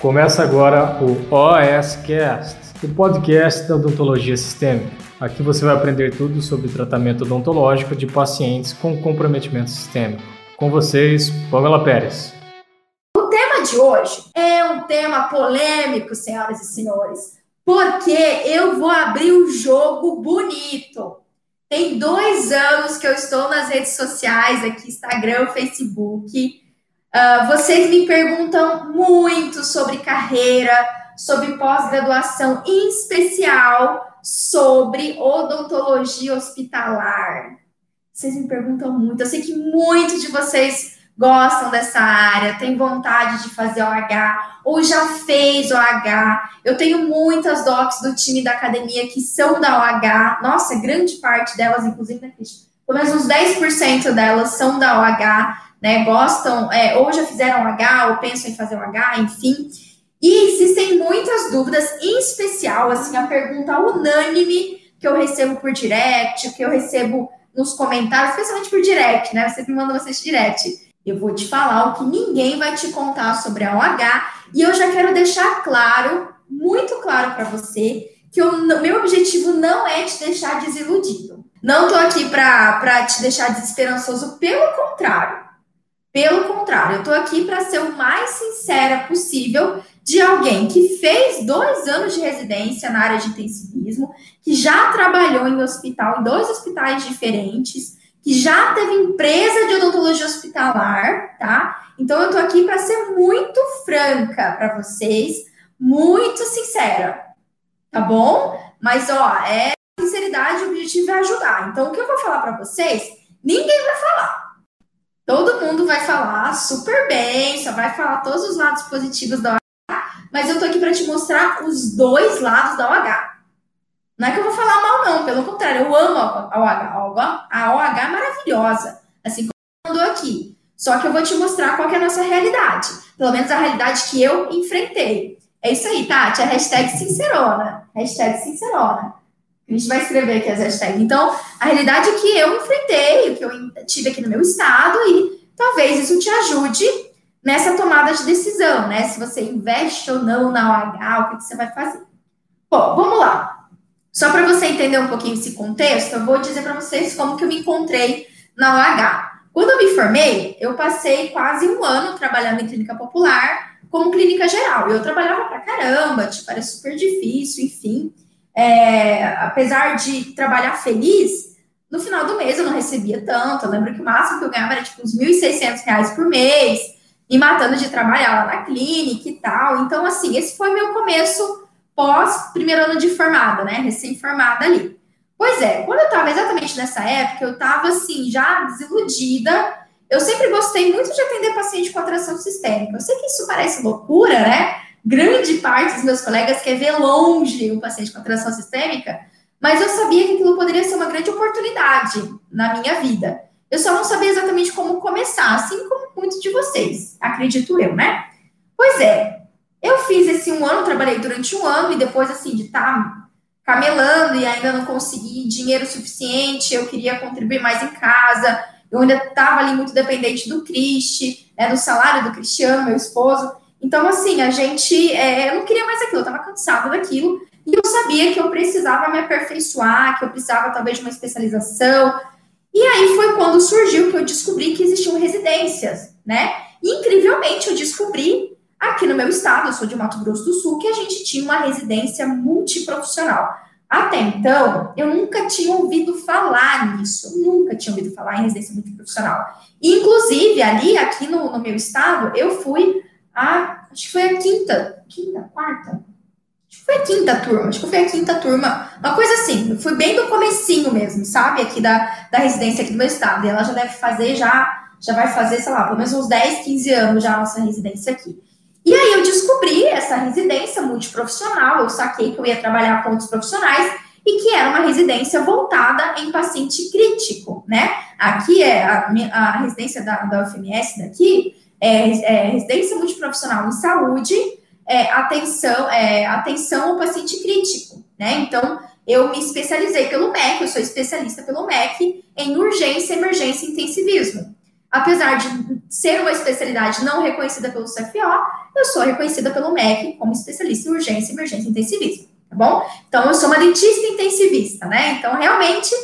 Começa agora o OSCast, o podcast da odontologia sistêmica. Aqui você vai aprender tudo sobre tratamento odontológico de pacientes com comprometimento sistêmico. Com vocês, Pamela Pérez. O tema de hoje é um tema polêmico, senhoras e senhores, porque eu vou abrir um jogo bonito. Tem dois anos que eu estou nas redes sociais, aqui Instagram, Facebook. Uh, vocês me perguntam muito sobre carreira, sobre pós-graduação, em especial sobre odontologia hospitalar. Vocês me perguntam muito. Eu sei que muitos de vocês gostam dessa área, têm vontade de fazer OH ou já fez OH. Eu tenho muitas docs do time da academia que são da OH. Nossa, grande parte delas, inclusive, né? Pelo menos uns 10% delas são da OH, né? Gostam, é, ou já fizeram OH, ou pensam em fazer OH, enfim. E existem muitas dúvidas, em especial, assim, a pergunta unânime que eu recebo por direct, que eu recebo nos comentários, especialmente por direct, né? Vocês me mandam vocês direct eu vou te falar o que ninguém vai te contar sobre a OH e eu já quero deixar claro, muito claro para você, que o meu objetivo não é te deixar desiludido. Não tô aqui para te deixar desesperançoso, pelo contrário. Pelo contrário, eu tô aqui para ser o mais sincera possível de alguém que fez dois anos de residência na área de intensivismo, que já trabalhou em hospital, em dois hospitais diferentes, que já teve empresa de odontologia hospitalar, tá? Então eu tô aqui para ser muito franca para vocês, muito sincera, tá bom? Mas ó, é sinceridade, o objetivo é ajudar. Então o que eu vou falar para vocês, ninguém vai falar. Todo mundo vai falar super bem, só vai falar todos os lados positivos da OH, mas eu tô aqui para te mostrar os dois lados da OH. Não é que eu vou falar mal, não, pelo contrário, eu amo a OH. A OH é maravilhosa, assim como mandou aqui. Só que eu vou te mostrar qual é a nossa realidade. Pelo menos a realidade que eu enfrentei. É isso aí, Tati. A hashtag sincerona. Hashtag sincerona. A gente vai escrever aqui as hashtags. Então, a realidade que eu enfrentei, que eu tive aqui no meu estado, e talvez isso te ajude nessa tomada de decisão, né? Se você investe ou não na OH, o que, que você vai fazer. Bom, vamos lá. Só para você entender um pouquinho esse contexto, eu vou dizer para vocês como que eu me encontrei na OH. Quando eu me formei, eu passei quase um ano trabalhando em clínica popular como clínica geral. Eu trabalhava pra caramba, tipo, era super difícil, enfim. É, apesar de trabalhar feliz, no final do mês eu não recebia tanto. Eu lembro que o máximo que eu ganhava era tipo uns 1.600 reais por mês, me matando de trabalhar lá na clínica e tal. Então, assim, esse foi meu começo pós primeiro ano de formada, né? Recém-formada ali. Pois é, quando eu estava exatamente nessa época, eu estava assim, já desiludida. Eu sempre gostei muito de atender paciente com atração sistêmica. Eu sei que isso parece loucura, né? Grande parte dos meus colegas quer ver longe o paciente com atração sistêmica, mas eu sabia que aquilo poderia ser uma grande oportunidade na minha vida. Eu só não sabia exatamente como começar, assim como muitos de vocês, acredito eu, né? Pois é, eu fiz esse um ano, trabalhei durante um ano, e depois, assim, de estar tá camelando e ainda não consegui dinheiro suficiente, eu queria contribuir mais em casa, eu ainda estava ali muito dependente do Cristi, né, do salário do Cristiano, meu esposo. Então, assim, a gente, é, eu não queria mais aquilo, eu estava cansada daquilo, e eu sabia que eu precisava me aperfeiçoar, que eu precisava talvez de uma especialização. E aí foi quando surgiu que eu descobri que existiam residências, né? E, incrivelmente, eu descobri Aqui no meu estado, eu sou de Mato Grosso do Sul, que a gente tinha uma residência multiprofissional. Até então, eu nunca tinha ouvido falar nisso, nunca tinha ouvido falar em residência multiprofissional. Inclusive, ali, aqui no, no meu estado, eu fui a, acho que foi a quinta, quinta, quarta? Acho que foi a quinta turma, acho que foi a quinta turma, uma coisa assim, fui bem do comecinho mesmo, sabe, aqui da, da residência aqui do meu estado, e ela já deve fazer já, já vai fazer, sei lá, pelo menos uns 10, 15 anos já a nossa residência aqui. E aí eu descobri essa residência multiprofissional, eu saquei que eu ia trabalhar com outros profissionais e que era uma residência voltada em paciente crítico, né? Aqui é a, a residência da, da UFMS daqui, é, é residência multiprofissional em saúde, é, atenção, é, atenção ao paciente crítico, né? Então, eu me especializei pelo MEC, eu sou especialista pelo MEC em urgência, emergência e intensivismo. apesar de ser uma especialidade não reconhecida pelo CFO, eu sou reconhecida pelo MEC como especialista em urgência, emergência e intensivismo, tá bom? Então, eu sou uma dentista intensivista, né? Então, realmente,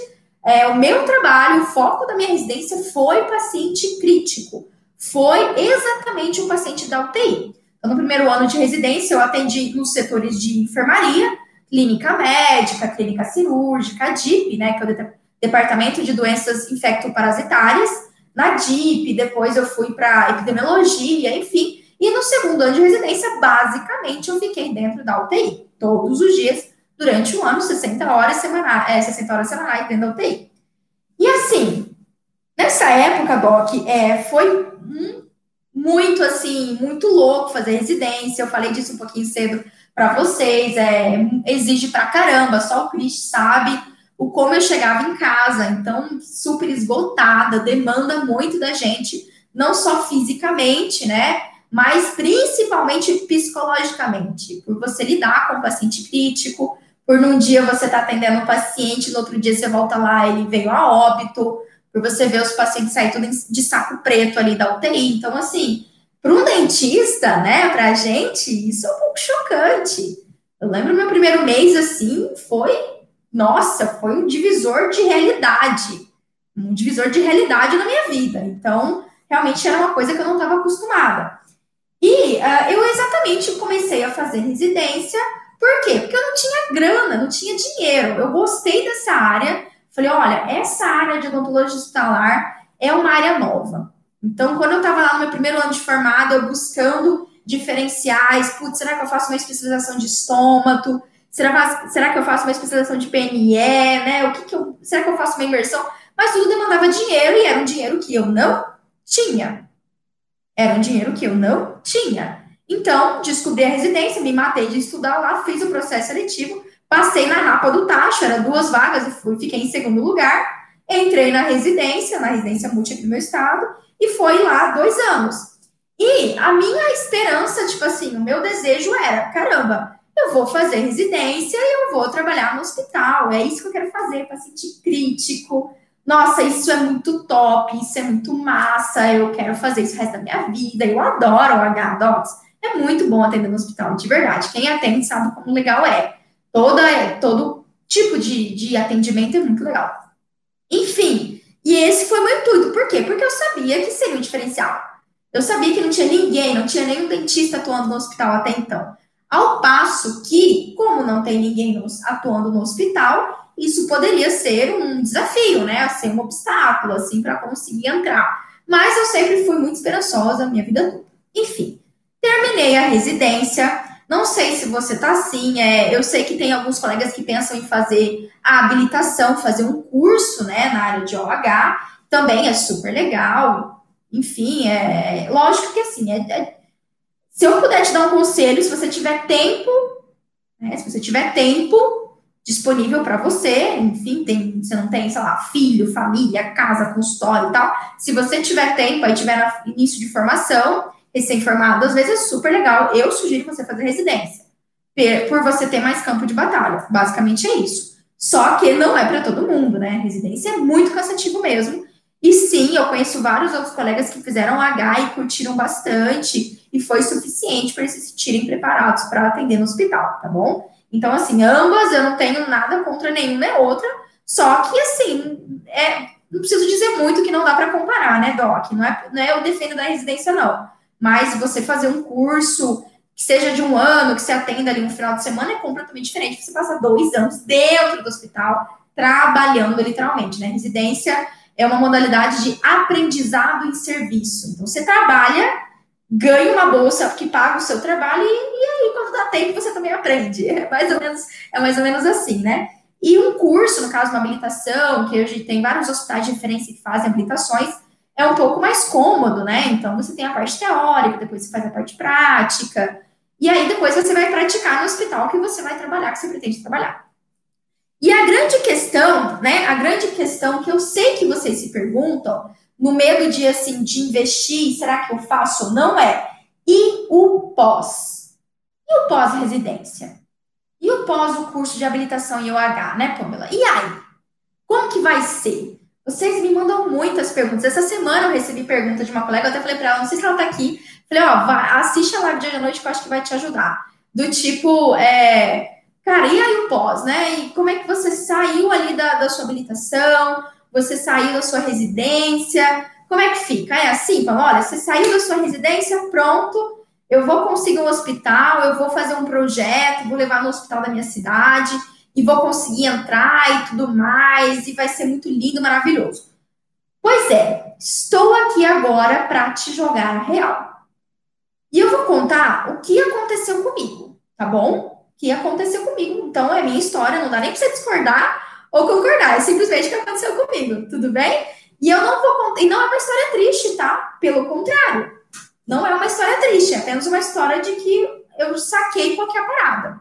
é, o meu trabalho, o foco da minha residência foi paciente crítico, foi exatamente o paciente da UTI. Então, no primeiro ano de residência, eu atendi nos setores de enfermaria, clínica médica, clínica cirúrgica, DIP, né, que é o Departamento de Doenças Infectoparasitárias, na DIP, depois eu fui para epidemiologia, enfim. E no segundo ano de residência, basicamente, eu fiquei dentro da UTI, todos os dias, durante um ano, 60 horas semanais, é, 60 horas semanais dentro da UTI. E assim, nessa época, Doc, é, foi muito assim, muito louco fazer residência. Eu falei disso um pouquinho cedo para vocês. É, exige pra caramba, só o Cris sabe o como eu chegava em casa, então super esgotada, demanda muito da gente, não só fisicamente, né? Mas principalmente psicologicamente, por você lidar com o paciente crítico, por num dia você tá atendendo um paciente, no outro dia você volta lá, ele veio a óbito, por você ver os pacientes sair tudo de saco preto ali da UTI. Então, assim, para um dentista, né, para a gente, isso é um pouco chocante. Eu lembro meu primeiro mês, assim, foi, nossa, foi um divisor de realidade. Um divisor de realidade na minha vida. Então, realmente era uma coisa que eu não estava acostumada. E uh, eu exatamente comecei a fazer residência por quê? Porque eu não tinha grana, não tinha dinheiro. Eu gostei dessa área. Falei, olha, essa área de odontologia hospitalar é uma área nova. Então, quando eu estava lá no meu primeiro ano de formada, eu buscando diferenciais, putz, será que eu faço uma especialização de estômago? Será, será que eu faço uma especialização de PNE, né? O que, que eu, será que eu faço uma inversão? Mas tudo demandava dinheiro e era um dinheiro que eu não tinha. Era um dinheiro que eu não tinha. Então, descobri a residência, me matei de estudar lá, fiz o processo seletivo, passei na rapa do tacho, era duas vagas e fui, fiquei em segundo lugar. Entrei na residência, na residência aqui do meu estado, e foi lá dois anos. E a minha esperança, tipo assim, o meu desejo era: caramba, eu vou fazer residência e eu vou trabalhar no hospital, é isso que eu quero fazer, paciente crítico. Nossa, isso é muito top, isso é muito massa, eu quero fazer isso o resto da minha vida, eu adoro o H-Docs. É muito bom atender no hospital, de verdade. Quem atende sabe como legal é. Toda, todo tipo de, de atendimento é muito legal. Enfim, e esse foi meu intuito. Por quê? Porque eu sabia que seria um diferencial. Eu sabia que não tinha ninguém, não tinha nenhum dentista atuando no hospital até então. Ao passo que, como não tem ninguém atuando no hospital, isso poderia ser um desafio, né? Ser um obstáculo, assim, para conseguir entrar. Mas eu sempre fui muito esperançosa minha vida toda. Enfim, Terminei a residência. Não sei se você tá assim. É, eu sei que tem alguns colegas que pensam em fazer a habilitação, fazer um curso, né, na área de OH. Também é super legal. Enfim, é lógico que assim, é, é, se eu puder te dar um conselho, se você tiver tempo, né, se você tiver tempo disponível para você, enfim, tem, você não tem, sei lá, filho, família, casa, consultório e tal. Se você tiver tempo, aí tiver início de formação, recém-formado, às vezes é super legal. Eu sugiro você fazer residência, por você ter mais campo de batalha. Basicamente é isso. Só que não é para todo mundo, né? Residência é muito cansativo mesmo. E sim, eu conheço vários outros colegas que fizeram H e curtiram bastante, e foi suficiente para eles se sentirem preparados para atender no hospital, tá bom? Então, assim, ambas eu não tenho nada contra nenhuma nem outra, só que, assim, é, não preciso dizer muito que não dá para comparar, né, Doc? Não é, não é eu defendo da residência, não. Mas você fazer um curso que seja de um ano, que você atenda ali no final de semana, é completamente diferente. Você passa dois anos dentro do hospital, trabalhando literalmente, né? Residência é uma modalidade de aprendizado em serviço. Então, você trabalha, ganha uma bolsa que paga o seu trabalho e, e aí, quando dá tempo, você também aprende. É mais ou menos, é mais ou menos assim, né? E um curso, no caso, uma habilitação, que hoje tem vários hospitais de referência que fazem habilitações, é um pouco mais cômodo, né? Então você tem a parte teórica, depois você faz a parte prática, e aí depois você vai praticar no hospital que você vai trabalhar, que você pretende trabalhar. E a grande questão, né? A grande questão que eu sei que vocês se perguntam, no medo de assim, de investir, será que eu faço ou não é? E o pós? E o pós-residência? E o pós o curso de habilitação em OH, né, Pamela? E aí? Como que vai ser? Vocês me mandam muitas perguntas. Essa semana eu recebi pergunta de uma colega, eu até falei para ela, não sei se ela tá aqui. Falei, ó, vai, assiste a live de hoje à noite que eu acho que vai te ajudar. Do tipo, é, cara, e aí o pós, né? E como é que você saiu ali da, da sua habilitação? Você saiu da sua residência? Como é que fica? É assim, fala, olha, você saiu da sua residência, pronto, eu vou conseguir um hospital, eu vou fazer um projeto, vou levar no hospital da minha cidade e vou conseguir entrar e tudo mais, e vai ser muito lindo, maravilhoso. Pois é, estou aqui agora para te jogar a real. E eu vou contar o que aconteceu comigo, tá bom? O que aconteceu comigo. Então, é minha história, não dá nem para você discordar ou concordar, é simplesmente o que aconteceu comigo, tudo bem? E eu não vou contar, e não é uma história triste, tá? Pelo contrário, não é uma história triste, é apenas uma história de que eu saquei qualquer parada.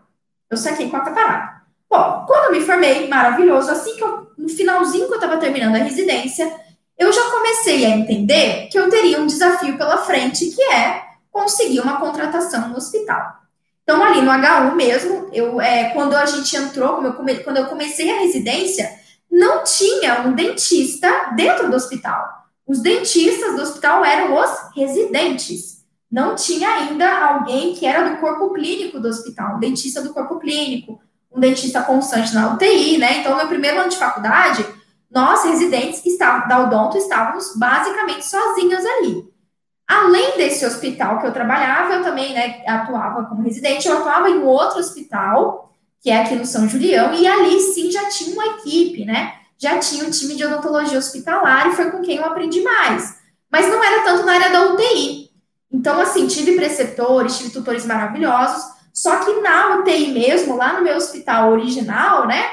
Eu saquei qualquer parada. Bom, quando eu me formei, maravilhoso, assim que eu, no finalzinho que eu estava terminando a residência, eu já comecei a entender que eu teria um desafio pela frente, que é conseguir uma contratação no hospital. Então, ali no HU mesmo, eu, é, quando a gente entrou, quando eu comecei a residência, não tinha um dentista dentro do hospital. Os dentistas do hospital eram os residentes. Não tinha ainda alguém que era do corpo clínico do hospital, dentista do corpo clínico, um dentista constante na UTI, né? Então, meu primeiro ano de faculdade, nós, residentes estavam, da Odonto, estávamos basicamente sozinhos ali. Além desse hospital que eu trabalhava, eu também né, atuava como residente, eu atuava em outro hospital, que é aqui no São Julião, e ali sim já tinha uma equipe, né? Já tinha um time de odontologia hospitalar e foi com quem eu aprendi mais. Mas não era tanto na área da UTI. Então, assim, tive preceptores, tive tutores maravilhosos, só que na UTI mesmo, lá no meu hospital original, né?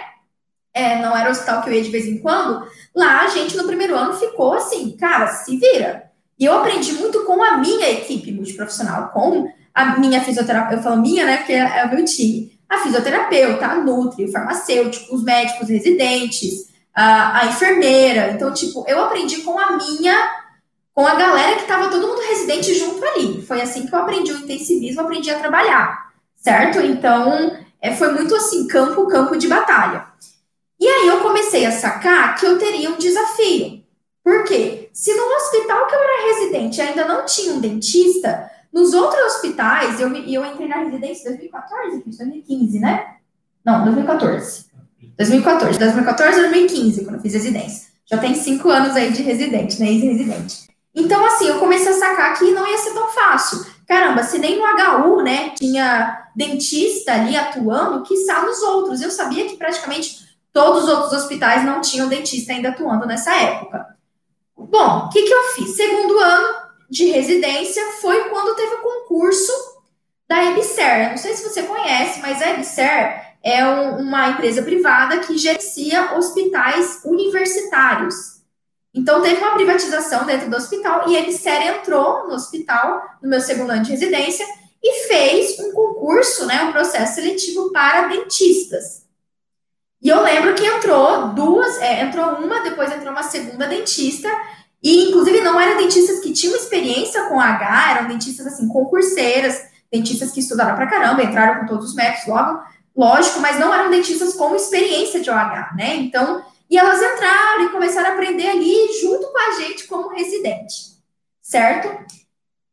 É, não era o hospital que eu ia de vez em quando, lá a gente no primeiro ano ficou assim, cara, se vira. E eu aprendi muito com a minha equipe multiprofissional, com a minha fisioterapeuta, eu falo minha, né, porque é o meu time, a fisioterapeuta, a nutri, o farmacêutico, os médicos residentes, a, a enfermeira. Então, tipo, eu aprendi com a minha, com a galera que estava todo mundo residente junto ali. Foi assim que eu aprendi o intensivismo, aprendi a trabalhar certo? Então, é, foi muito assim, campo, campo de batalha. E aí eu comecei a sacar que eu teria um desafio. Por quê? Se no hospital que eu era residente ainda não tinha um dentista, nos outros hospitais, eu, eu entrei na residência em 2014, 2015, né? Não, 2014. 2014, 2014 a 2015, quando eu fiz residência. Já tem cinco anos aí de residente, né? Ex-residente. Então, assim, eu comecei a sacar que não ia ser tão fácil. Caramba, se nem no HU, né, tinha dentista ali atuando, que está nos outros. Eu sabia que praticamente todos os outros hospitais não tinham dentista ainda atuando nessa época. Bom, o que, que eu fiz? Segundo ano de residência foi quando teve o concurso da EBSER. Não sei se você conhece, mas a EBSER é um, uma empresa privada que gerencia hospitais universitários. Então, teve uma privatização dentro do hospital e a EBSER entrou no hospital, no meu segundo ano de residência, e fez um concurso, né, um processo seletivo para dentistas. E eu lembro que entrou duas, é, entrou uma, depois entrou uma segunda dentista, e inclusive não eram dentistas que tinham experiência com H, eram dentistas assim, concurseiras, dentistas que estudaram pra caramba, entraram com todos os métodos logo, lógico, mas não eram dentistas com experiência de OH, né? Então, e elas entraram e começaram a aprender ali junto com a gente como residente, certo?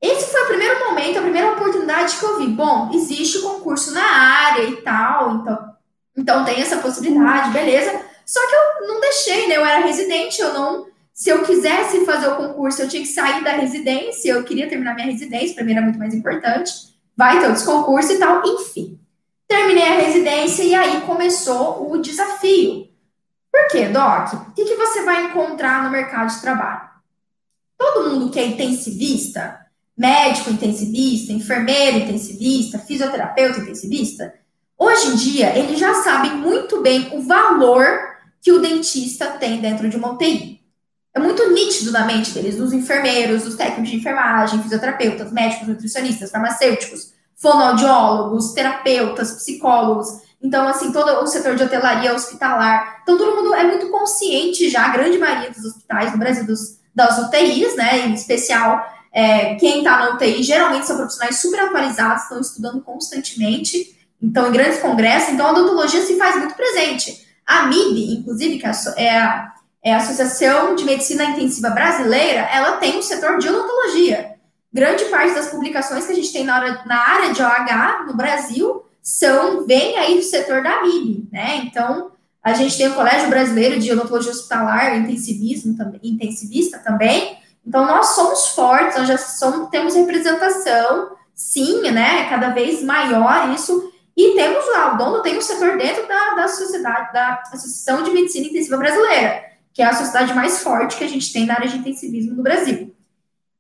Esse foi o primeiro momento, a primeira oportunidade que eu vi. Bom, existe o concurso na área e tal, então, então tem essa possibilidade, beleza. Só que eu não deixei, né? Eu era residente, eu não. Se eu quisesse fazer o concurso, eu tinha que sair da residência, eu queria terminar minha residência, para mim era muito mais importante. Vai ter outros concursos e tal, enfim. Terminei a residência e aí começou o desafio. Por quê, Doc? O que, que você vai encontrar no mercado de trabalho? Todo mundo que é intensivista, médico intensivista, enfermeiro intensivista, fisioterapeuta intensivista, hoje em dia eles já sabem muito bem o valor que o dentista tem dentro de uma UTI. É muito nítido na mente deles, dos enfermeiros, dos técnicos de enfermagem, fisioterapeutas, médicos, nutricionistas, farmacêuticos, fonoaudiólogos, terapeutas, psicólogos. Então, assim, todo o setor de hotelaria hospitalar. Então, todo mundo é muito consciente já, a grande maioria dos hospitais no Brasil, dos, das UTIs, né, em especial, é, quem está na UTI geralmente são profissionais super atualizados, estão estudando constantemente, então, em grandes congressos. Então, a odontologia se faz muito presente. A MIB, inclusive, que é a, é, a Associação de Medicina Intensiva Brasileira, ela tem um setor de odontologia. Grande parte das publicações que a gente tem na, hora, na área de OH no Brasil são, vem aí do setor da MIB, né? Então, a gente tem o Colégio Brasileiro de Odontologia Hospitalar, intensivismo, intensivista também. Então, nós somos fortes, nós já somos, temos representação, sim, né? Cada vez maior isso. E temos lá, o dono tem um setor dentro da, da sociedade, da Associação de Medicina Intensiva Brasileira, que é a sociedade mais forte que a gente tem na área de intensivismo no Brasil.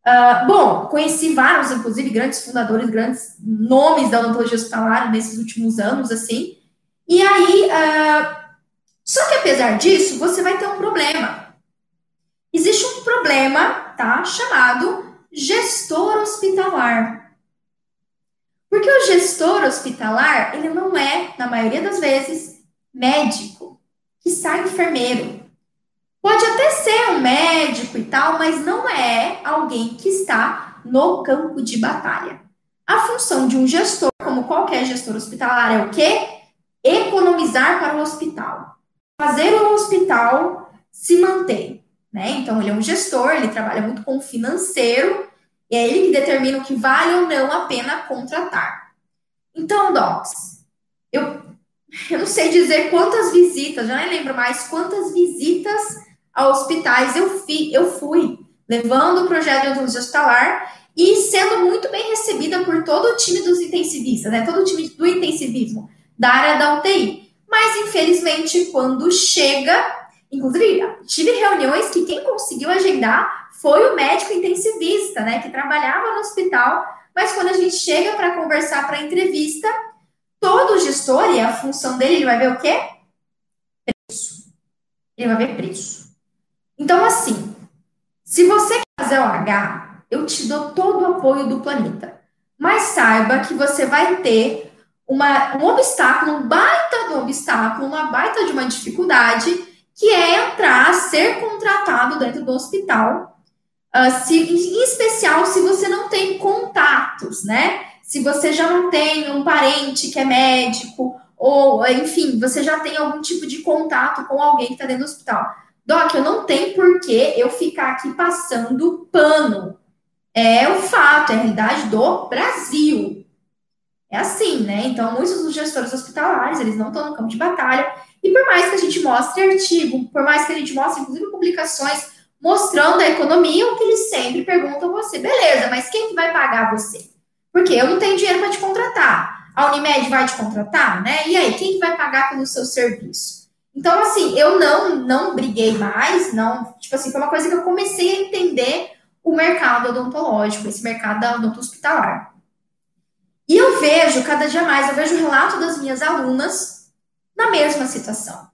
Uh, bom, conheci vários, inclusive, grandes fundadores, grandes nomes da odontologia hospitalar nesses últimos anos, assim. E aí, uh, só que apesar disso, você vai ter um problema. Existe um problema, tá, chamado gestor hospitalar. Porque o gestor hospitalar, ele não é, na maioria das vezes, médico, que sai enfermeiro. Pode até ser um médico e tal, mas não é alguém que está no campo de batalha. A função de um gestor, como qualquer gestor hospitalar, é o quê? Economizar para o hospital. Fazer o hospital se manter. Né? Então, ele é um gestor, ele trabalha muito com o financeiro, e é ele que determina o que vale ou não a pena contratar. Então, Docs, eu, eu não sei dizer quantas visitas, já nem lembro mais quantas visitas a hospitais eu, eu fui, levando o projeto de odontologia hospitalar e sendo muito bem recebida por todo o time dos intensivistas, né? Todo o time do intensivismo da área da UTI. Mas, infelizmente, quando chega, inclusive, tive reuniões que quem conseguiu agendar foi o médico intensivista, né? Que trabalhava no hospital, mas quando a gente chega para conversar para entrevista, todo gestor, e a função dele, ele vai ver o quê? Preço. Ele vai ver preço. Então, assim, se você quer fazer o H, eu te dou todo o apoio do planeta. Mas saiba que você vai ter uma, um obstáculo, um baita do obstáculo, uma baita de uma dificuldade, que é entrar, ser contratado dentro do hospital. Uh, se, em especial se você não tem contatos, né? Se você já não tem um parente que é médico, ou, enfim, você já tem algum tipo de contato com alguém que está dentro do hospital. Doc, eu não tenho por que eu ficar aqui passando pano. É o fato, é a realidade do Brasil. É assim, né? Então, muitos dos gestores hospitalares, eles não estão no campo de batalha. E por mais que a gente mostre artigo, por mais que a gente mostre, inclusive, publicações mostrando a economia, o que eles sempre perguntam a você, beleza, mas quem que vai pagar você? Porque eu não tenho dinheiro para te contratar. A Unimed vai te contratar, né? E aí, quem que vai pagar pelo seu serviço? Então, assim, eu não, não briguei mais, não, tipo assim, foi uma coisa que eu comecei a entender o mercado odontológico, esse mercado da odonto hospitalar. E eu vejo cada dia mais, eu vejo o relato das minhas alunas na mesma situação.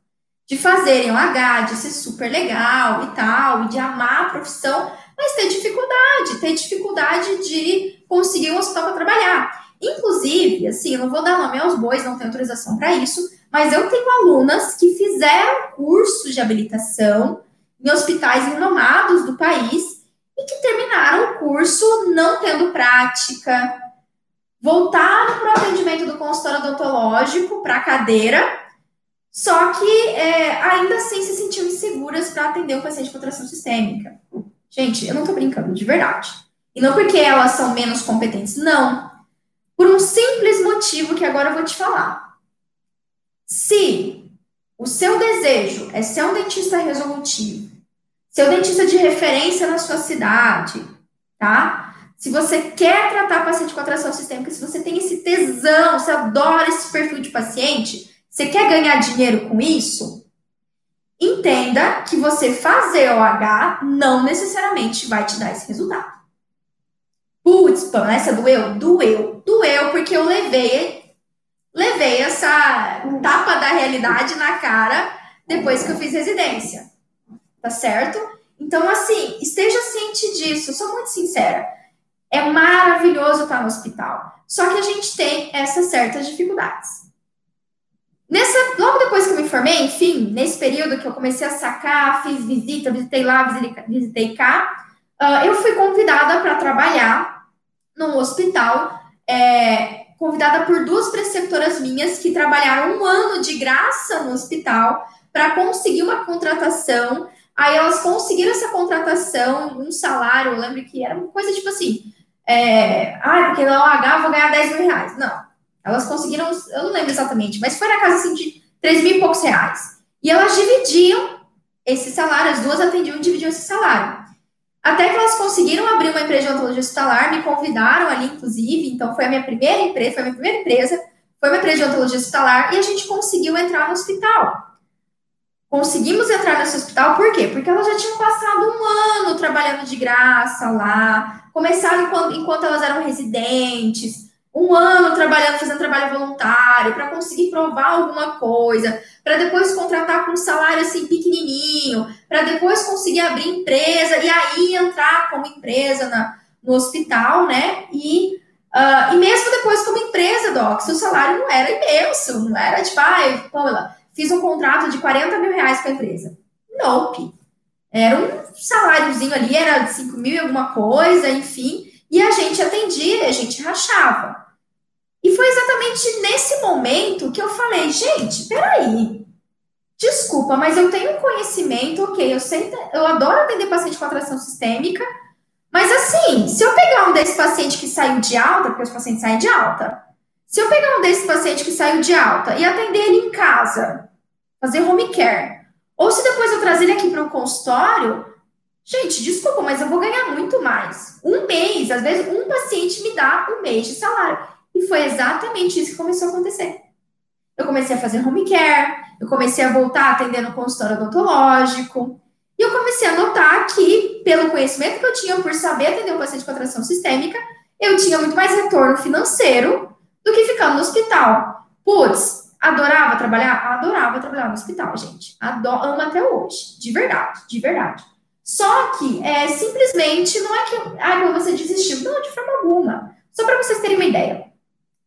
De fazerem o H, de ser super legal e tal, e de amar a profissão, mas ter dificuldade, ter dificuldade de conseguir um hospital para trabalhar. Inclusive, assim, eu não vou dar nome aos bois, não tenho autorização para isso, mas eu tenho alunas que fizeram cursos de habilitação em hospitais renomados do país e que terminaram o curso não tendo prática, voltaram para o atendimento do consultório odontológico, para a cadeira, só que é, ainda assim se sentiam inseguras para atender o paciente com tração sistêmica. Gente, eu não estou brincando, de verdade. E não porque elas são menos competentes, não. Por um simples motivo que agora eu vou te falar. Se o seu desejo é ser um dentista resolutivo, ser um dentista de referência na sua cidade, tá? Se você quer tratar paciente com atração sistêmica, se você tem esse tesão, você adora esse perfil de paciente, você quer ganhar dinheiro com isso, entenda que você fazer OH não necessariamente vai te dar esse resultado. Putz, essa doeu? Doeu. Doeu porque eu levei levei essa tapa da realidade na cara depois que eu fiz residência. Tá certo? Então, assim, esteja ciente disso. Sou muito sincera. É maravilhoso estar no hospital. Só que a gente tem essas certas dificuldades. Nessa, logo depois que eu me formei, enfim, nesse período que eu comecei a sacar, fiz visita, visitei lá, visitei, visitei cá, uh, eu fui convidada para trabalhar num hospital é, convidada por duas preceptoras minhas que trabalharam um ano de graça no hospital para conseguir uma contratação Aí elas conseguiram essa contratação, um salário, eu lembro que era uma coisa tipo assim, é, ah, porque na OH vou ganhar 10 mil reais. Não, elas conseguiram, eu não lembro exatamente, mas foi na casa assim de 3 mil e poucos reais. E elas dividiam esse salário, as duas atendiam e dividiam esse salário. Até que elas conseguiram abrir uma empresa de odontologia hospitalar, me convidaram ali, inclusive, então foi a minha primeira empresa, foi a minha primeira empresa, foi uma empresa de odontologia hospitalar, e a gente conseguiu entrar no hospital. Conseguimos entrar nesse hospital, por quê? Porque elas já tinham passado um ano trabalhando de graça lá, começaram enquanto, enquanto elas eram residentes, um ano trabalhando, fazendo trabalho voluntário, para conseguir provar alguma coisa, para depois contratar com um salário assim pequenininho, para depois conseguir abrir empresa e aí entrar como empresa na, no hospital, né? E, uh, e mesmo depois como empresa, Doc, seu salário não era imenso, não era tipo, ai, Pamela, fiz um contrato de 40 mil reais com a empresa. Nope. Era um saláriozinho ali, era 5 mil e alguma coisa, enfim. E a gente atendia, a gente rachava. E foi exatamente nesse momento que eu falei, gente, peraí. Desculpa, mas eu tenho conhecimento, ok, eu sei, eu adoro atender paciente com atração sistêmica, mas assim, se eu pegar um desse paciente que saiu de alta, porque os pacientes saem de alta, se eu pegar um desse paciente que saiu de alta e atender ele em casa, fazer home care, ou se depois eu trazer ele aqui para o consultório, gente, desculpa, mas eu vou ganhar muito mais. Um mês, às vezes, um paciente me dá um mês de salário. E foi exatamente isso que começou a acontecer. Eu comecei a fazer home care, eu comecei a voltar a atender no consultório odontológico, e eu comecei a notar que, pelo conhecimento que eu tinha por saber atender um paciente com atração sistêmica, eu tinha muito mais retorno financeiro do que ficando no hospital. Putz, adorava trabalhar? Adorava trabalhar no hospital, gente. Adoro, amo até hoje, de verdade, de verdade. Só que, é, simplesmente, não é que, ah, você desistiu. Não, de forma alguma. Só para vocês terem uma ideia.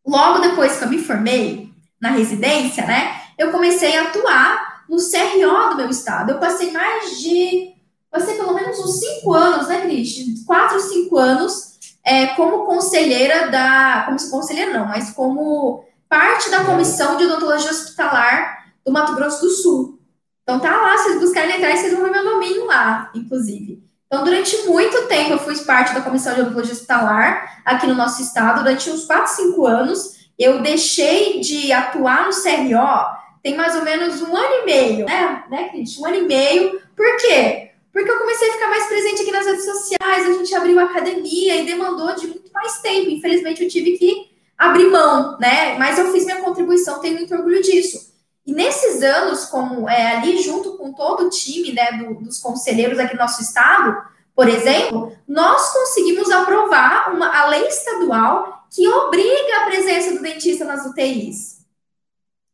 Logo depois que eu me formei na residência, né, eu comecei a atuar no CRO do meu estado. Eu passei mais de, passei pelo menos uns cinco anos, né, Cris? Quatro, cinco anos é, como conselheira da, como conselheira não, mas como parte da comissão de odontologia hospitalar do Mato Grosso do Sul. Então tá lá, vocês buscarem atrás, vocês vão ver meu nominho lá, inclusive. Então, durante muito tempo, eu fui parte da comissão de odontologia hospitalar aqui no nosso estado. Durante uns 4, 5 anos, eu deixei de atuar no CRO tem mais ou menos um ano e meio, né, né, Cris? Um ano e meio. Por quê? Porque eu comecei a ficar mais presente aqui nas redes sociais, a gente abriu academia e demandou de muito mais tempo. Infelizmente, eu tive que abrir mão, né? Mas eu fiz minha contribuição, tenho muito orgulho disso. E nesses anos, como é, ali junto com todo o time né, do, dos conselheiros aqui no nosso estado, por exemplo, nós conseguimos aprovar uma, a lei estadual que obriga a presença do dentista nas UTIs.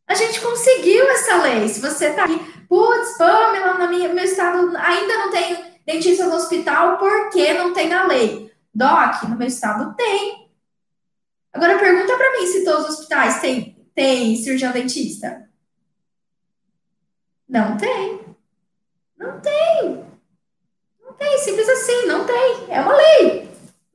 A gente conseguiu essa lei. Se você está aqui, putz, Pamela, no meu, estado ainda não tem dentista no hospital, por que não tem na lei? Doc, no meu estado tem. Agora pergunta para mim se todos os hospitais têm, têm cirurgião dentista. Não tem. Não tem. Não tem, simples assim, não tem. É uma lei.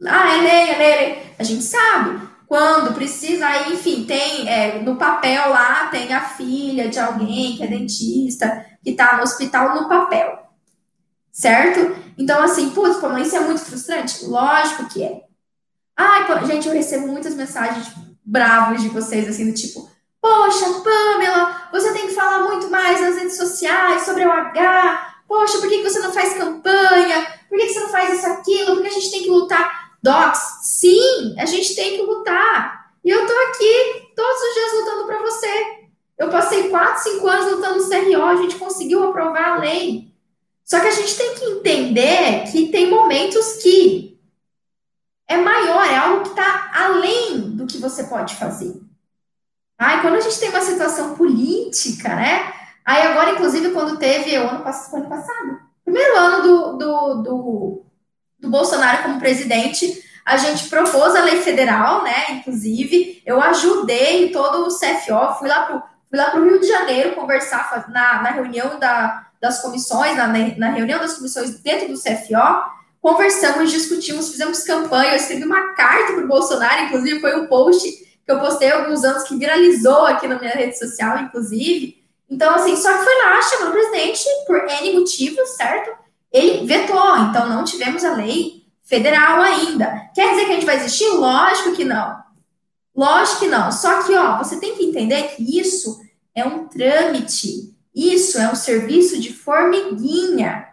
Ah, é lei, é lei, é lei. A gente sabe. Quando precisa, aí, enfim, tem é, no papel lá, tem a filha de alguém que é dentista, que tá no hospital no papel. Certo? Então, assim, putz, pô, isso é muito frustrante? Lógico que é. Ai, gente, eu recebo muitas mensagens bravas de vocês, assim, do tipo, Poxa, Pamela, você tem que falar muito mais nas redes sociais sobre o H. Poxa, por que você não faz campanha? Por que você não faz isso, aquilo? Por que a gente tem que lutar? Docs, sim, a gente tem que lutar. E eu tô aqui todos os dias lutando para você. Eu passei 4, 5 anos lutando no CRO, a gente conseguiu aprovar a lei. Só que a gente tem que entender que tem momentos que é maior, é algo que está além do que você pode fazer. Ai, quando a gente tem uma situação política, né? Aí agora, inclusive, quando teve o ano, ano passado, primeiro ano do, do, do, do Bolsonaro como presidente, a gente propôs a lei federal, né? Inclusive, eu ajudei todo o CFO, fui lá para fui lá o Rio de Janeiro conversar na, na reunião da, das comissões, na, na reunião das comissões dentro do CFO, conversamos, discutimos, fizemos campanha, eu escrevi uma carta para o Bolsonaro, inclusive foi um post que eu postei há alguns anos, que viralizou aqui na minha rede social, inclusive. Então, assim, só que foi lá, chamou o presidente por N motivos, certo? Ele vetou, então não tivemos a lei federal ainda. Quer dizer que a gente vai existir? Lógico que não. Lógico que não. Só que, ó, você tem que entender que isso é um trâmite. Isso é um serviço de formiguinha.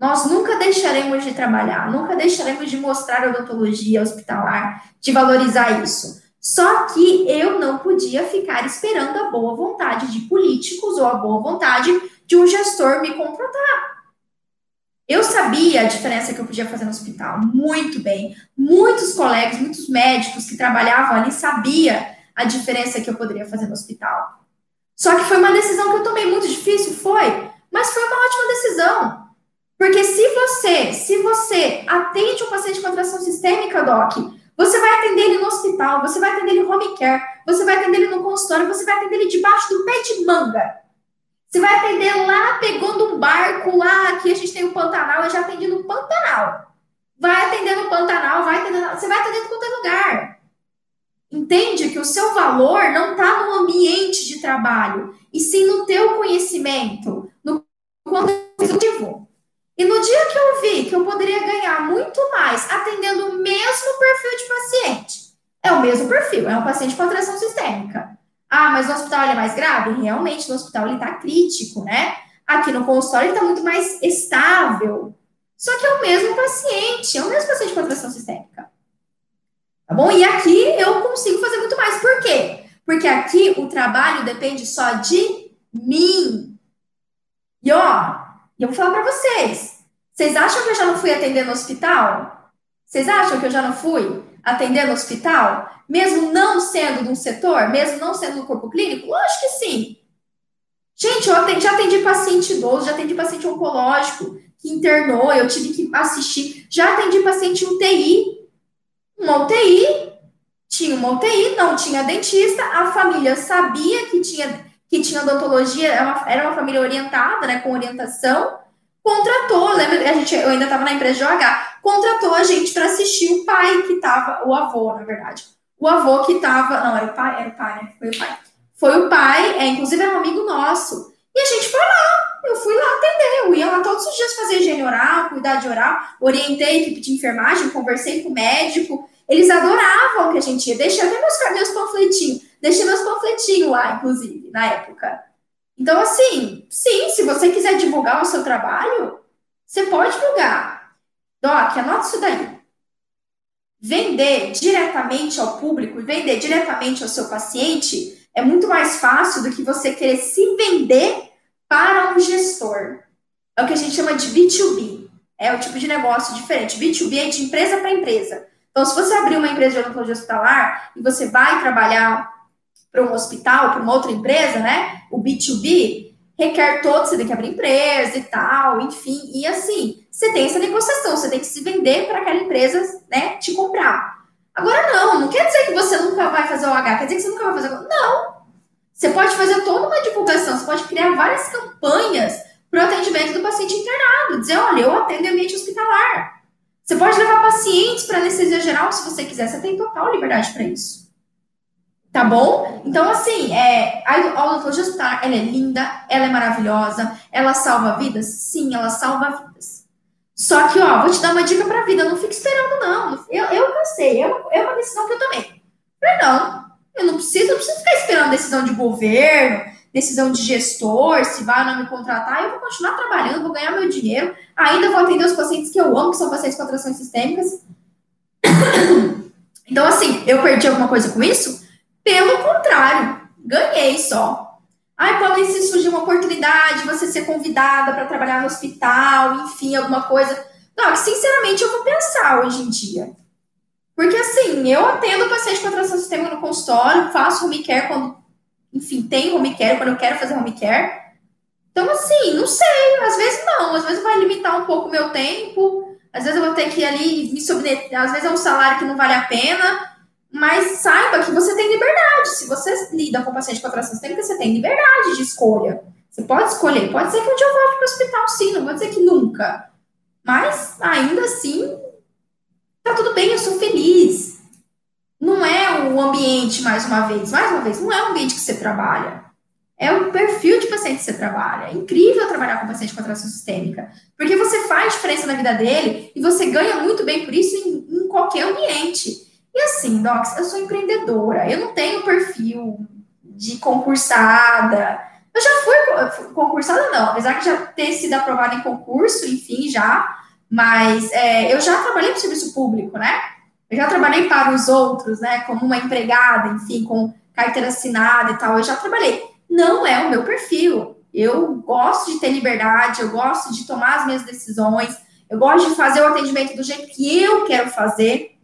Nós nunca deixaremos de trabalhar, nunca deixaremos de mostrar odontologia hospitalar, de valorizar isso. Só que eu não podia ficar esperando a boa vontade de políticos ou a boa vontade de um gestor me contratar. Eu sabia a diferença que eu podia fazer no hospital, muito bem. Muitos colegas, muitos médicos que trabalhavam ali sabia a diferença que eu poderia fazer no hospital. Só que foi uma decisão que eu tomei muito difícil, foi, mas foi uma ótima decisão. Porque se você, se você atende um paciente com atração sistêmica, doc, você vai atender ele no hospital, você vai atender ele home care, você vai atender ele no consultório, você vai atender ele debaixo do pé de manga. Você vai atender lá pegando um barco lá, aqui a gente tem o Pantanal, eu já atendi no Pantanal. Vai atender no Pantanal, vai atender, você vai atender em qualquer lugar. Entende que o seu valor não está no ambiente de trabalho, e sim no teu conhecimento, no. E no dia que eu vi que eu poderia ganhar muito mais atendendo o mesmo perfil de paciente, é o mesmo perfil, é um paciente com atração sistêmica. Ah, mas no hospital ele é mais grave? Realmente, no hospital ele está crítico, né? Aqui no consultório ele está muito mais estável. Só que é o mesmo paciente, é o mesmo paciente com atração sistêmica. Tá bom? E aqui eu consigo fazer muito mais. Por quê? Porque aqui o trabalho depende só de mim. E ó, e eu vou falar para vocês. Vocês acham que eu já não fui atender no hospital? Vocês acham que eu já não fui atender no hospital? Mesmo não sendo de um setor, mesmo não sendo do corpo clínico? Lógico que sim. Gente, eu atendi, já atendi paciente idoso, já atendi paciente oncológico que internou, eu tive que assistir. Já atendi paciente UTI. Uma UTI, tinha uma UTI, não tinha dentista, a família sabia que tinha que tinha odontologia, era uma, era uma família orientada, né, com orientação, contratou, lembra, a gente, eu ainda estava na empresa de OH, contratou a gente para assistir o pai que estava, o avô, na verdade, o avô que estava, não, era o pai, era o pai, né, foi o pai, foi o pai, é, inclusive era um amigo nosso, e a gente foi lá, eu fui lá atender, eu ia lá todos os dias fazer higiene oral, cuidar de oral, orientei a equipe de enfermagem, conversei com o médico, eles adoravam que a gente ia, deixei até meus, meus panfletinhos, Deixei meus panfletinhos lá, inclusive, na época. Então, assim, sim, se você quiser divulgar o seu trabalho, você pode divulgar. Doc, anota isso daí. Vender diretamente ao público, vender diretamente ao seu paciente é muito mais fácil do que você querer se vender para um gestor. É o que a gente chama de B2B. É o tipo de negócio diferente. B2B é de empresa para empresa. Então, se você abrir uma empresa de odontologia hospitalar e você vai trabalhar para um hospital, para uma outra empresa, né? O B2B requer todo, você tem que abrir empresa e tal, enfim, e assim, você tem essa negociação, você tem que se vender para aquela empresa, né, te comprar. Agora, não, não quer dizer que você nunca vai fazer o H, quer dizer que você nunca vai fazer. Não! Você pode fazer toda uma divulgação, você pode criar várias campanhas para o atendimento do paciente internado, dizer, olha, eu atendo ambiente hospitalar. Você pode levar pacientes para anestesia geral se você quiser, você tem total liberdade para isso. Tá bom? Então, assim, é, a odontologia hospitalar, ela é linda, ela é maravilhosa, ela salva vidas? Sim, ela salva vidas. Só que, ó, vou te dar uma dica pra vida, não fique esperando, não. Eu, eu cansei, eu, é uma decisão que eu tomei. Falei, não, eu não preciso, não preciso ficar esperando decisão de governo, decisão de gestor, se vai ou não me contratar, eu vou continuar trabalhando, vou ganhar meu dinheiro, ainda vou atender os pacientes que eu amo, que são pacientes com atrações sistêmicas. Então, assim, eu perdi alguma coisa com isso? Pelo contrário, ganhei só. Ai, Paulo, e se surgir uma oportunidade, você ser convidada para trabalhar no hospital, enfim, alguma coisa. Não, que sinceramente eu vou pensar hoje em dia. Porque assim, eu atendo paciente com atração sistêmica no consultório, faço home care quando, enfim, tem home care, quando eu quero fazer home care. Então, assim, não sei, às vezes não, às vezes vai limitar um pouco o meu tempo, às vezes eu vou ter que ir ali me submeter, às vezes é um salário que não vale a pena, mas saiba que você tem liberdade. Se você lida com paciente com atração sistêmica, você tem liberdade de escolha. Você pode escolher. Pode ser que um dia eu volte para o hospital, sim. Não vou dizer que nunca. Mas, ainda assim, tá tudo bem, eu sou feliz. Não é o ambiente, mais uma vez. Mais uma vez, não é o ambiente que você trabalha. é o perfil de paciente que você trabalha. É incrível trabalhar com paciente com atração sistêmica, porque você faz diferença na vida dele e você ganha muito bem por isso em, em qualquer ambiente. E assim, Docs, eu sou empreendedora, eu não tenho perfil de concursada. Eu já fui concursada, não, apesar de já ter sido aprovada em concurso, enfim, já, mas é, eu já trabalhei no serviço público, né? Eu já trabalhei para os outros, né? Como uma empregada, enfim, com carteira assinada e tal, eu já trabalhei não é o meu perfil. Eu gosto de ter liberdade, eu gosto de tomar as minhas decisões, eu gosto de fazer o atendimento do jeito que eu quero fazer.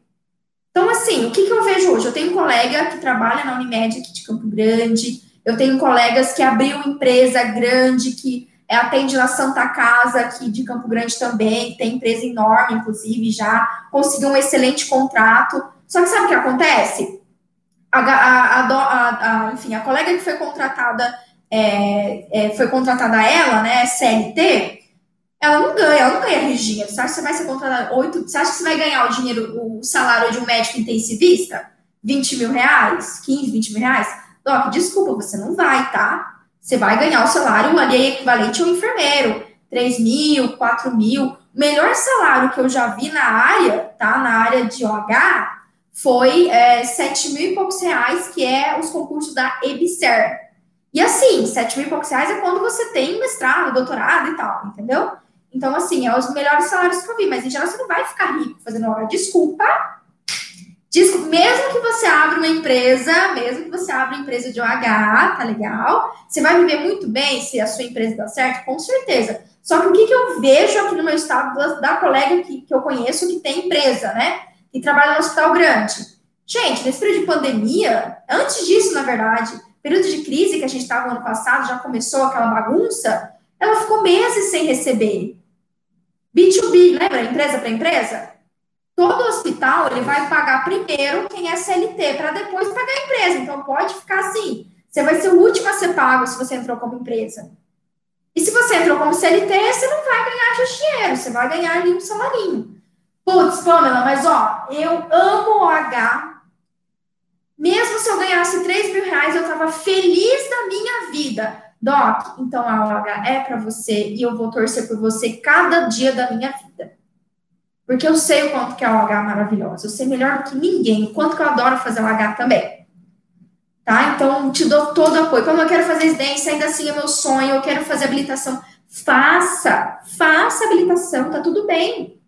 Então, assim, o que, que eu vejo hoje? Eu tenho um colega que trabalha na Unimed aqui de Campo Grande, eu tenho colegas que abriu empresa grande, que atende na Santa Casa aqui de Campo Grande também, tem empresa enorme, inclusive, já conseguiu um excelente contrato. Só que sabe o que acontece? a, a, a, enfim, a colega que foi contratada, é, é, foi contratada ela, né, CLT, ela não ganha, ela não ganha Regina. Você acha que você vai ser contratada oito? Você acha que você vai ganhar o dinheiro, o salário de um médico intensivista? 20 mil reais? 15, 20 mil reais? Doc, desculpa, você não vai, tá? Você vai ganhar o salário ali equivalente ao enfermeiro. 3 mil, 4 mil. O melhor salário que eu já vi na área, tá? Na área de OH, foi é, 7 mil e poucos reais, que é os concursos da EBSER. E assim, 7 mil e poucos reais é quando você tem mestrado, doutorado e tal, entendeu? Então, assim, é os melhores salários que eu vi, mas em geral você não vai ficar rico fazendo hora. Desculpa. Desculpa, mesmo que você abra uma empresa, mesmo que você abra uma empresa de OH, tá legal? Você vai viver muito bem se a sua empresa dá certo? Com certeza. Só que o que, que eu vejo aqui no meu estado da, da colega que, que eu conheço que tem empresa, né? e trabalha no hospital grande. Gente, nesse período de pandemia, antes disso, na verdade, período de crise que a gente estava no ano passado, já começou aquela bagunça, ela ficou meses sem receber. B2B, lembra? Empresa para empresa? Todo hospital ele vai pagar primeiro quem é CLT, para depois pagar a empresa. Então pode ficar assim. Você vai ser o último a ser pago se você entrou como empresa. E se você entrou como CLT, você não vai ganhar dinheiro, você vai ganhar ali um salarinho. Putz, Pamela, mas ó, eu amo o H. Mesmo se eu ganhasse 3 mil reais, eu tava feliz da minha vida. Doc, então a OH é para você e eu vou torcer por você cada dia da minha vida. Porque eu sei o quanto que a OH é maravilhosa. Eu sei melhor do que ninguém o quanto que eu adoro fazer OH também. Tá? Então, te dou todo o apoio. Como eu quero fazer residência, ainda assim é meu sonho, eu quero fazer habilitação. Faça, faça habilitação, tá tudo bem.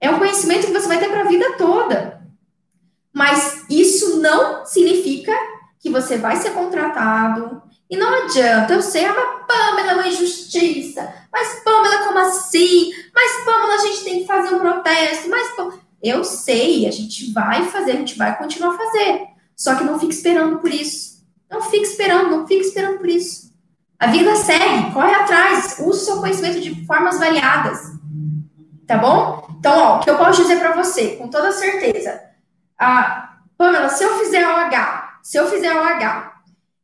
É um conhecimento que você vai ter para a vida toda. Mas isso não significa que você vai ser contratado. E não adianta, eu sei, ah, mas Pamela, é uma injustiça. Mas Pamela, como assim? Mas Pamela, a gente tem que fazer um protesto. Mas eu sei, a gente vai fazer, a gente vai continuar a fazer. Só que não fique esperando por isso. Não fique esperando, não fique esperando por isso. A vida segue, corre atrás, use o seu conhecimento de formas variadas. Tá bom? Então, ó, o que eu posso dizer para você, com toda certeza, a Pamela, se eu fizer OH, se eu fizer OH,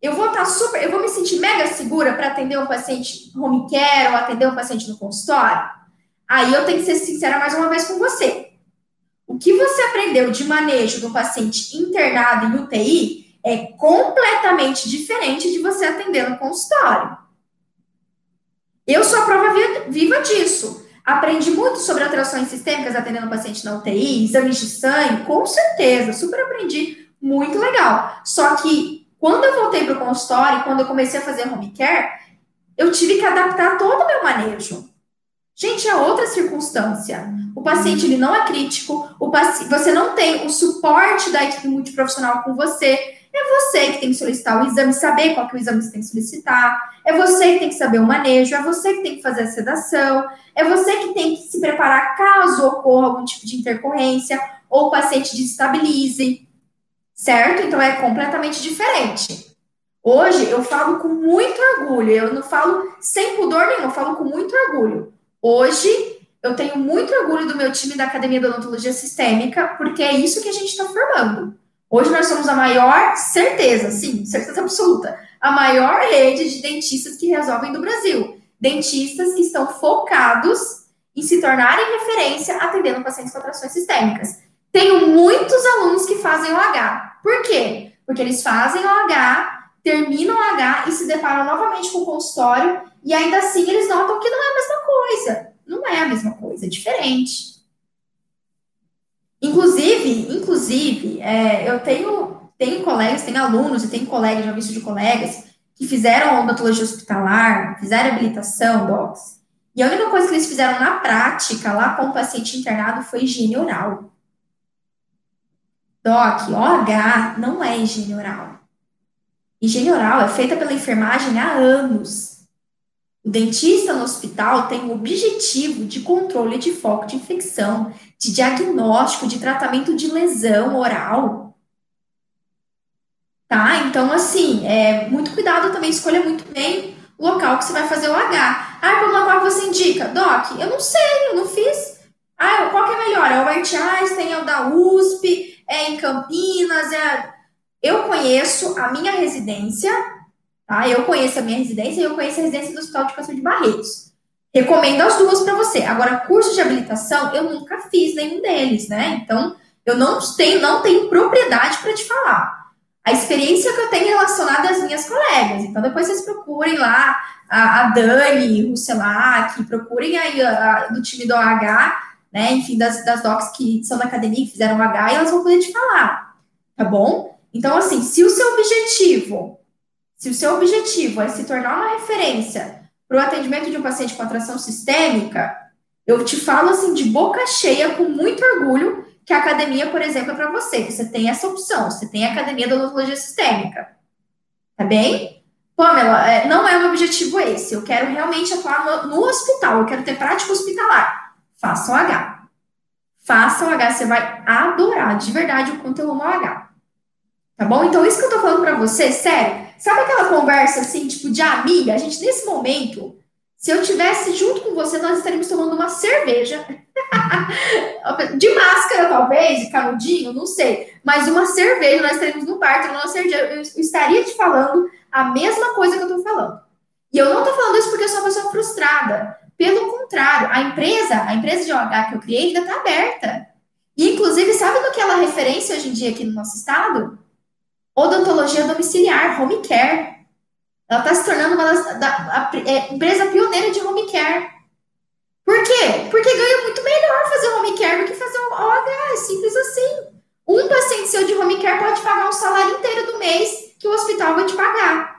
eu vou estar tá super, eu vou me sentir mega segura para atender um paciente home care ou atender um paciente no consultório. Aí eu tenho que ser sincera mais uma vez com você. O que você aprendeu de manejo do paciente internado em UTI é completamente diferente de você atender no consultório. Eu sou a prova viva disso. Aprendi muito sobre alterações sistêmicas atendendo paciente na UTI, exames de sangue, com certeza, super aprendi, muito legal. Só que quando eu voltei para o consultório, quando eu comecei a fazer home care, eu tive que adaptar todo o meu manejo. Gente, é outra circunstância. O paciente ele não é crítico, o paci... você não tem o suporte da equipe multiprofissional com você. É você que tem que solicitar o exame, saber qual que é o exame que você tem que solicitar. É você que tem que saber o manejo, é você que tem que fazer a sedação, é você que tem que se preparar caso ocorra algum tipo de intercorrência ou o paciente desestabilize, certo? Então é completamente diferente. Hoje eu falo com muito orgulho, eu não falo sem pudor nenhum, eu falo com muito orgulho. Hoje eu tenho muito orgulho do meu time da Academia de Odontologia Sistêmica, porque é isso que a gente está formando. Hoje nós somos a maior, certeza, sim, certeza absoluta, a maior rede de dentistas que resolvem do Brasil dentistas que estão focados em se tornarem referência atendendo pacientes com atrações sistêmicas. Tenho muitos alunos que fazem OH. Por quê? Porque eles fazem OH terminam H e se deparam novamente com o consultório e ainda assim eles notam que não é a mesma coisa. Não é a mesma coisa, é diferente. Inclusive, inclusive, é, eu tenho, tenho colegas, tenho alunos e tenho colegas, já visto de colegas, que fizeram odontologia hospitalar, fizeram habilitação, docs, e a única coisa que eles fizeram na prática, lá com o paciente internado, foi higiene oral. Doc, OH não é higiene oral. Higiene oral é feita pela enfermagem há anos. O dentista no hospital tem o objetivo de controle de foco de infecção, de diagnóstico, de tratamento de lesão oral. Tá? Então, assim, é, muito cuidado também, escolha muito bem o local que você vai fazer o H. Ah, para qual você indica? Doc, eu não sei, eu não fiz. Ah, qual que é melhor? É o White Einstein, é o da USP, é em Campinas, é... Eu conheço a minha residência, tá? Eu conheço a minha residência e eu conheço a residência do Hospital de Câncer de Barretos. Recomendo as duas para você. Agora, curso de habilitação, eu nunca fiz nenhum deles, né? Então, eu não tenho, não tenho propriedade para te falar a experiência que eu tenho relacionada às minhas colegas. Então, depois vocês procurem lá a, a Dani, o Celac, procurem aí a, a, do time do OH, né? Enfim, das, das docs que são da academia, que fizeram e elas vão poder te falar, tá bom? Então, assim, se o seu objetivo, se o seu objetivo é se tornar uma referência para o atendimento de um paciente com atração sistêmica, eu te falo assim de boca cheia, com muito orgulho, que a academia, por exemplo, é para você. Você tem essa opção, você tem a academia da odontologia sistêmica. Tá bem? Pamela, é, não é um objetivo esse. Eu quero realmente atuar no, no hospital, eu quero ter prática hospitalar. Faça o H. Faça o H, você vai adorar de verdade o quanto eu amo o H. Tá bom? Então, isso que eu tô falando para você, sério, sabe aquela conversa assim, tipo, de amiga? A gente, nesse momento, se eu tivesse junto com você, nós estaríamos tomando uma cerveja. de máscara, talvez, de canudinho, não sei. Mas uma cerveja, nós estaríamos no bar, tomando uma cerveja. Eu estaria te falando a mesma coisa que eu tô falando. E eu não tô falando isso porque eu sou uma pessoa frustrada. Pelo contrário, a empresa, a empresa de OH que eu criei ainda está aberta. E, inclusive, sabe do que ela referência hoje em dia aqui no nosso estado? Odontologia domiciliar, home care. Ela está se tornando uma das, da, a, é, empresa pioneira de home care. Por quê? Porque ganha muito melhor fazer home care do que fazer um OH. É simples assim. Um paciente seu de home care pode pagar um salário inteiro do mês que o hospital vai te pagar.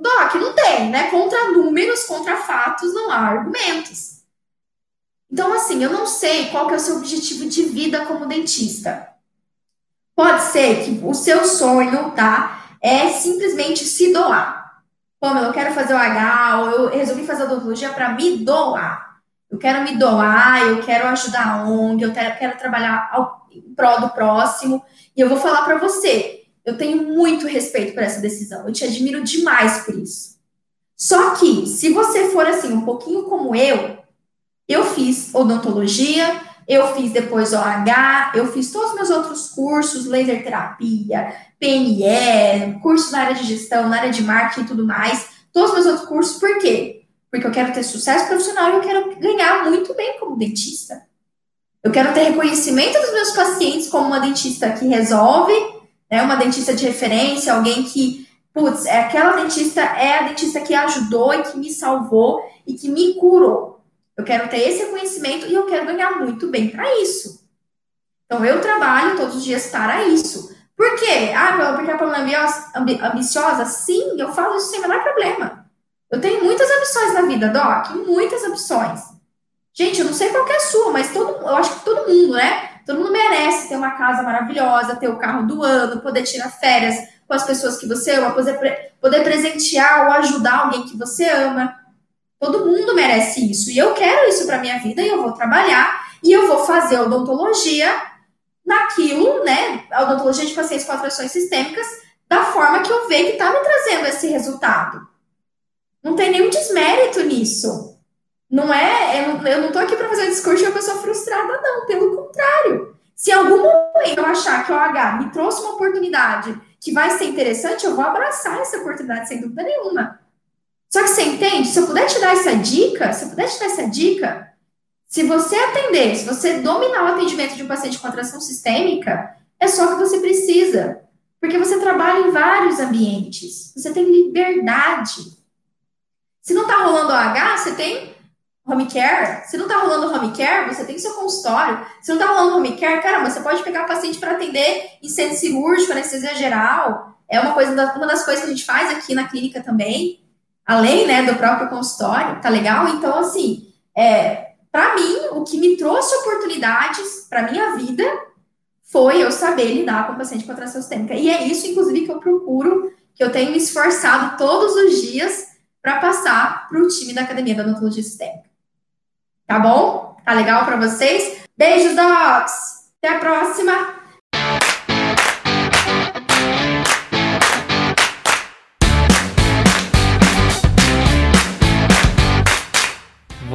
Doc, não tem, né? Contra números, contra fatos, não há argumentos. Então, assim, eu não sei qual que é o seu objetivo de vida como dentista. Pode ser que o seu sonho, tá? É simplesmente se doar. Pamela, eu quero fazer o H, ou eu resolvi fazer odontologia para me doar. Eu quero me doar, eu quero ajudar a ONG, eu quero, quero trabalhar ao, em prol do próximo. E eu vou falar para você, eu tenho muito respeito por essa decisão. Eu te admiro demais por isso. Só que, se você for assim, um pouquinho como eu, eu fiz odontologia, eu fiz depois OH, eu fiz todos os meus outros cursos, laser terapia, PNE, cursos na área de gestão, na área de marketing e tudo mais. Todos os meus outros cursos, por quê? Porque eu quero ter sucesso profissional e eu quero ganhar muito bem como dentista. Eu quero ter reconhecimento dos meus pacientes como uma dentista que resolve, né, uma dentista de referência, alguém que, putz, é aquela dentista, é a dentista que ajudou e que me salvou e que me curou. Eu quero ter esse reconhecimento e eu quero ganhar muito bem para isso. Então, eu trabalho todos os dias para isso. Por quê? Ah, porque a Pamela é ambiciosa? Sim, eu falo isso sem o menor problema. Eu tenho muitas ambições na vida, Doc, muitas ambições. Gente, eu não sei qual é a sua, mas todo, eu acho que todo mundo, né? Todo mundo merece ter uma casa maravilhosa, ter o carro do ano, poder tirar férias com as pessoas que você ama, poder, poder presentear ou ajudar alguém que você ama. Todo mundo merece isso. E eu quero isso para minha vida e eu vou trabalhar e eu vou fazer odontologia naquilo, né? A odontologia de pacientes com atrações sistêmicas, da forma que eu vejo que está me trazendo esse resultado. Não tem nenhum desmérito nisso. Não é, eu não estou aqui para fazer discurso de uma pessoa frustrada, não. Pelo contrário. Se em algum momento eu achar que o OH me trouxe uma oportunidade que vai ser interessante, eu vou abraçar essa oportunidade, sem dúvida nenhuma. Só que você entende? Se eu puder te dar essa dica, se eu puder te dar essa dica, se você atender, se você dominar o atendimento de um paciente com atração sistêmica, é só o que você precisa. Porque você trabalha em vários ambientes, você tem liberdade. Se não está rolando OH, você tem home care. Se não está rolando home care, você tem seu consultório. Se não está rolando home care, caramba, você pode pegar paciente para atender em centro cirúrgico, anestesia geral. É uma, coisa, uma das coisas que a gente faz aqui na clínica também, além né, do próprio consultório, tá legal? Então, assim, é, para mim, o que me trouxe oportunidades para minha vida foi eu saber lidar com o paciente com atração sistêmica. E é isso, inclusive, que eu procuro, que eu tenho me esforçado todos os dias para passar para o time da Academia da Odontologia Sistêmica. Tá bom? Tá legal para vocês? Beijos, dogs! Até a próxima!